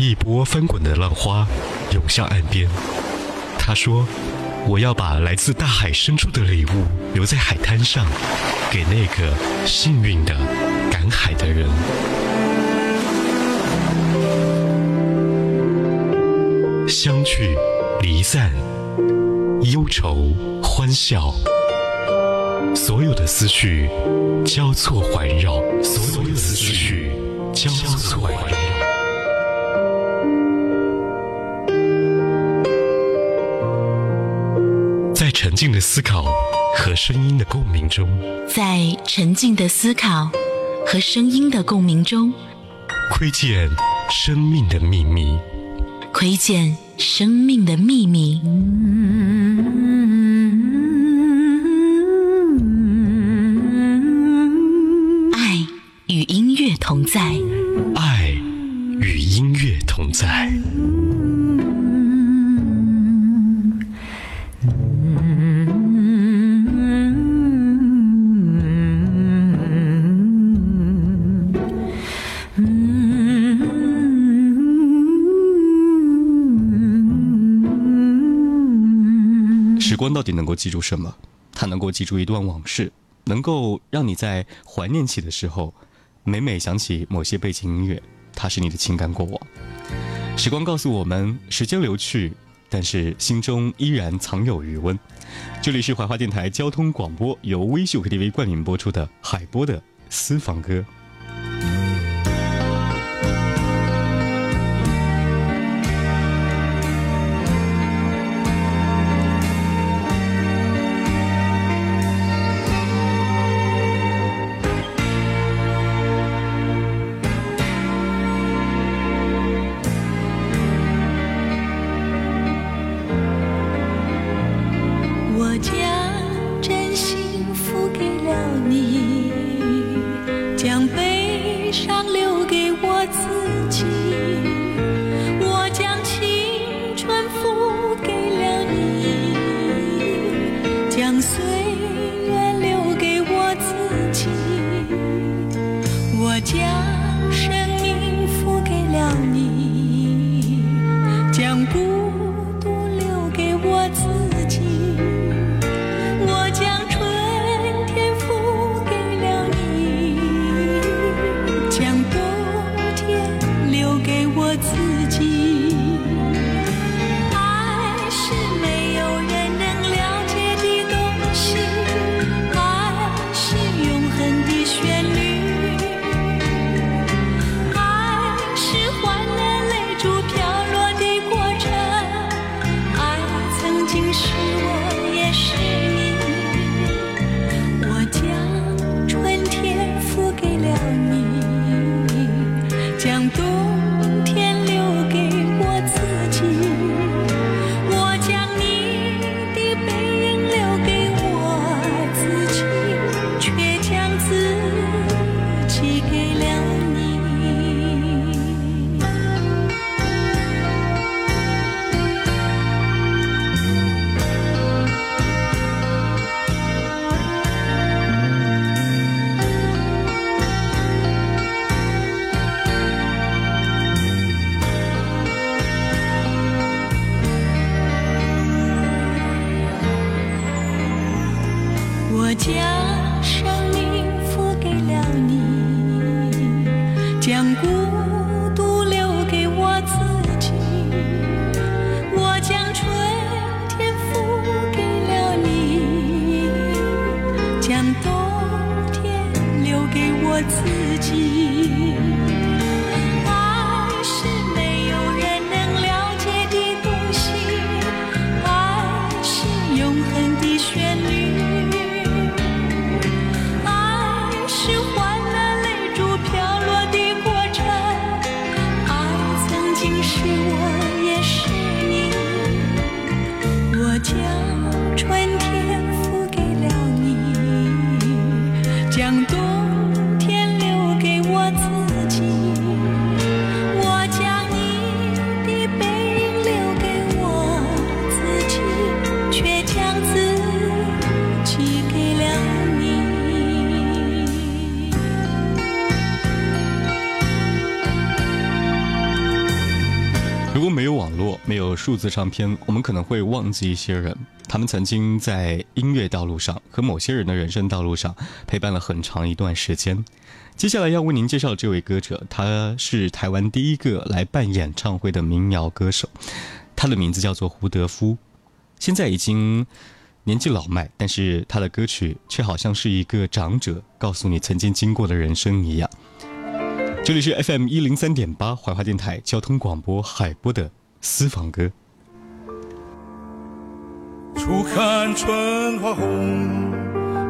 一波翻滚的浪花涌向岸边。他说：“我要把来自大海深处的礼物留在海滩上，给那个幸运的赶海的人。”相聚，离散，忧愁，欢笑，所有的思绪交错环绕，所有的思绪交错环绕。静的思考和声音的共鸣中，在沉静的思考和声音的共鸣中，窥见生命的秘密。窥见生命的秘密。爱与音乐同在。爱与音乐同在。光到底能够记住什么？它能够记住一段往事，能够让你在怀念起的时候，每每想起某些背景音乐，它是你的情感过往。时光告诉我们，时间流去，但是心中依然藏有余温。这里是怀化电台交通广播，由微秀 KTV 冠名播出的海波的私房歌。将冬数字唱片，我们可能会忘记一些人。他们曾经在音乐道路上和某些人的人生道路上陪伴了很长一段时间。接下来要为您介绍这位歌者，他是台湾第一个来办演唱会的民谣歌手，他的名字叫做胡德夫。现在已经年纪老迈，但是他的歌曲却好像是一个长者告诉你曾经经过的人生一样。这里是 FM 一零三点八怀化电台交通广播海波的私房歌。初看春花红，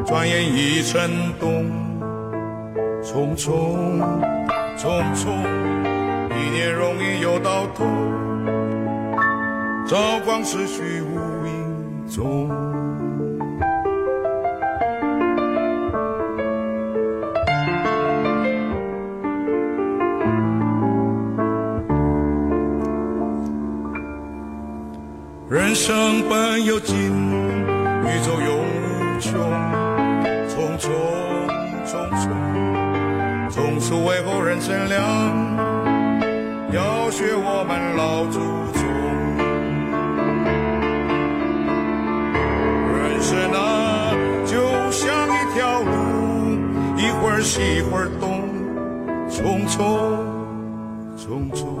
转眼已成冬。匆匆匆匆，一年容易又到头，朝光逝去无影踪。人生本有尽，宇宙永无穷。匆匆匆匆，从此为后人乘凉，要学我们老祖宗。人生啊，就像一条路，一会儿西一会儿东，匆匆匆匆。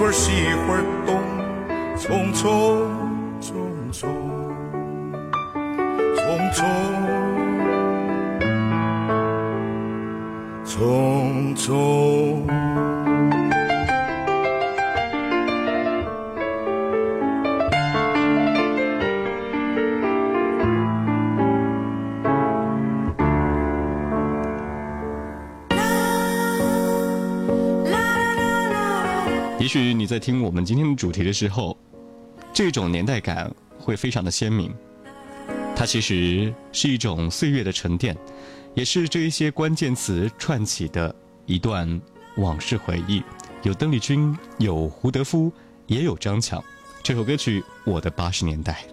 一会儿西一会儿东，匆匆匆匆，匆匆匆匆。许你在听我们今天的主题的时候，这种年代感会非常的鲜明。它其实是一种岁月的沉淀，也是这一些关键词串起的一段往事回忆。有邓丽君，有胡德夫，也有张强。这首歌曲《我的八十年代》。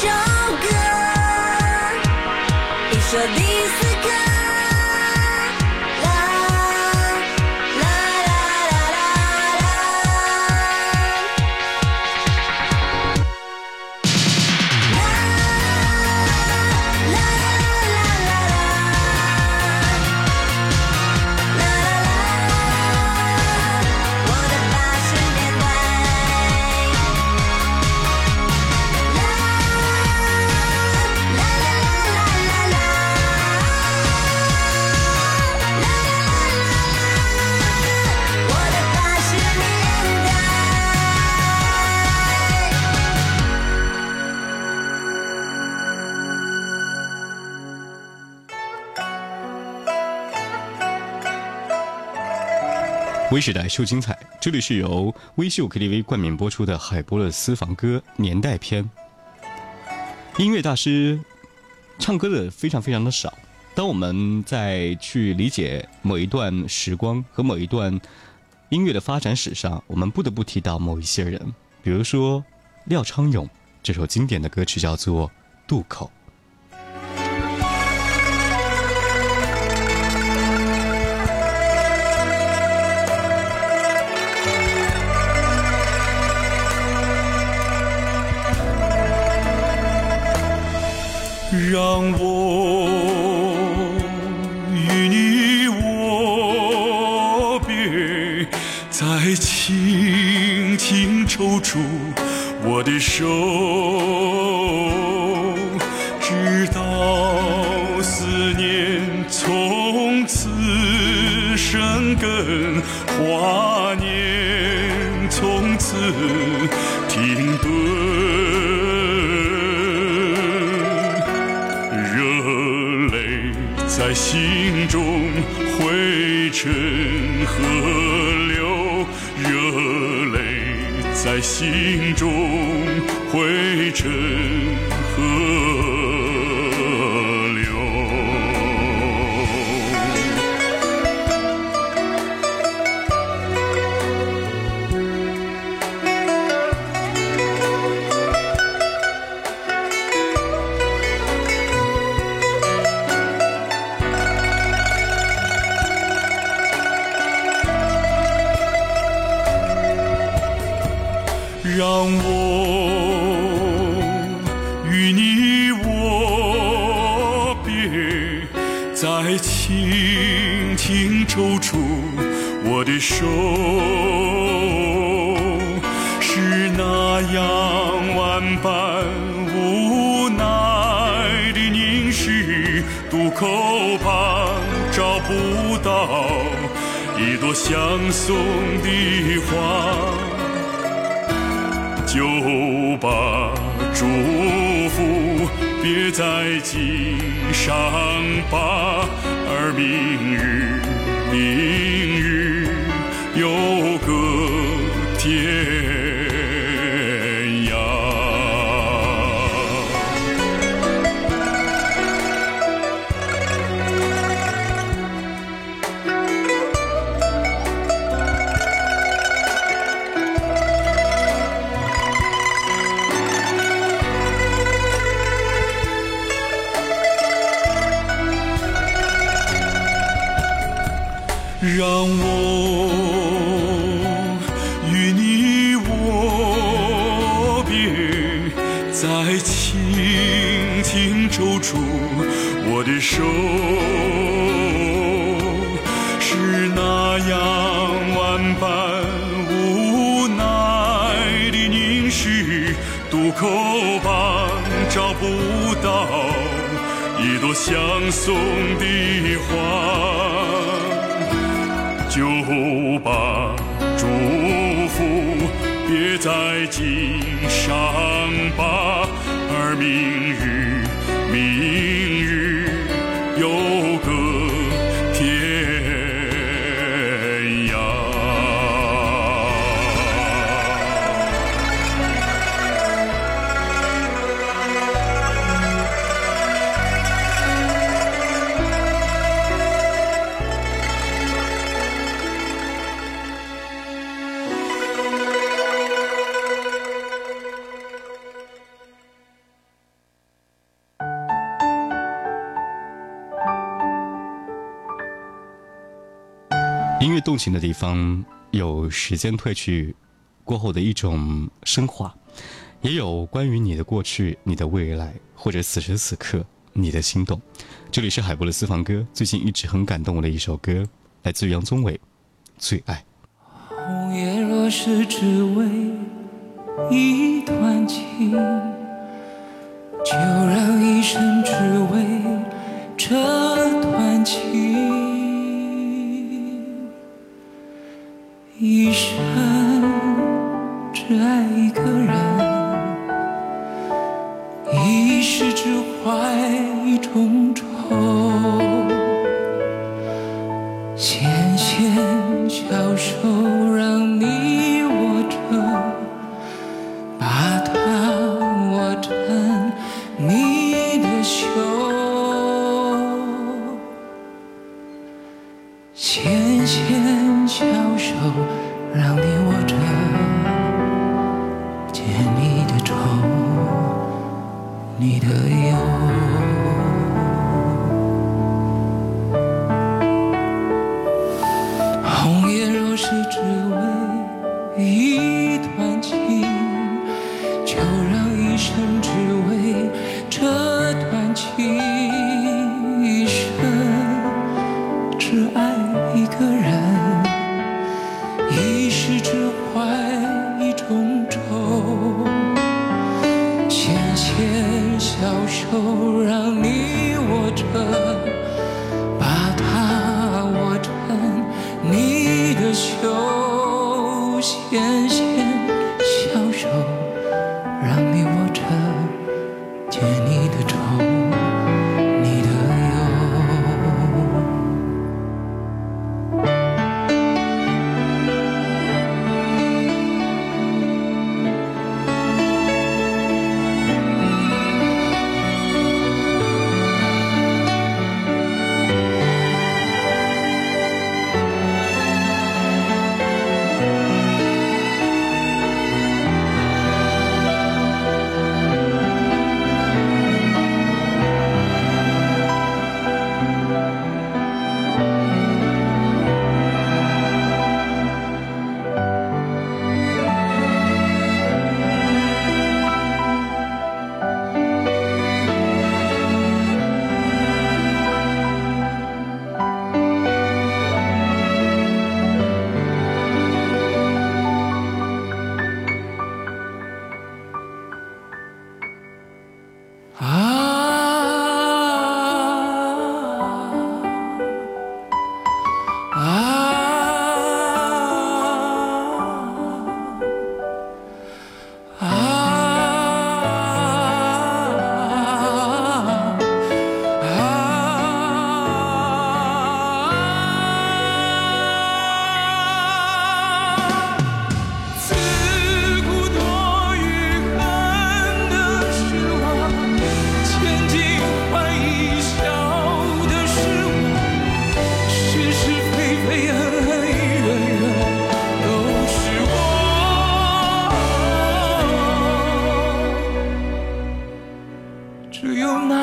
首歌，一首第四微时代秀精彩，这里是由微秀 KTV 冠名播出的海波勒私房歌年代篇。音乐大师唱歌的非常非常的少，当我们在去理解某一段时光和某一段音乐的发展史上，我们不得不提到某一些人，比如说廖昌永，这首经典的歌曲叫做《渡口》。在心中汇成河流，热泪在心中汇成河让我与你握别，再轻轻抽出我的手，是那样万般无奈的凝视，渡口旁找不到一朵相送的花。就把祝福别在襟上吧，而明日，明日有个天我的手，是那样万般无奈的凝视，渡口旁找不到一朵相送的花。就把祝福别在襟上吧，而明日，明动情的地方，有时间褪去过后的一种升华，也有关于你的过去、你的未来，或者此时此刻你的心动。这里是海波的私房歌，最近一直很感动我的一首歌，来自于杨宗纬，《最爱》。红叶若是只为一段情，就让一生只为这段情。纤纤小手让你握着，解你的愁，你的忧。小手让你握着。把它握成你的袖，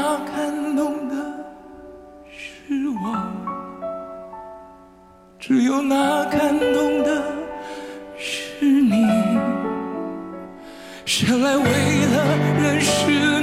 那感动的是我。只有那感动的是你。生来为了认识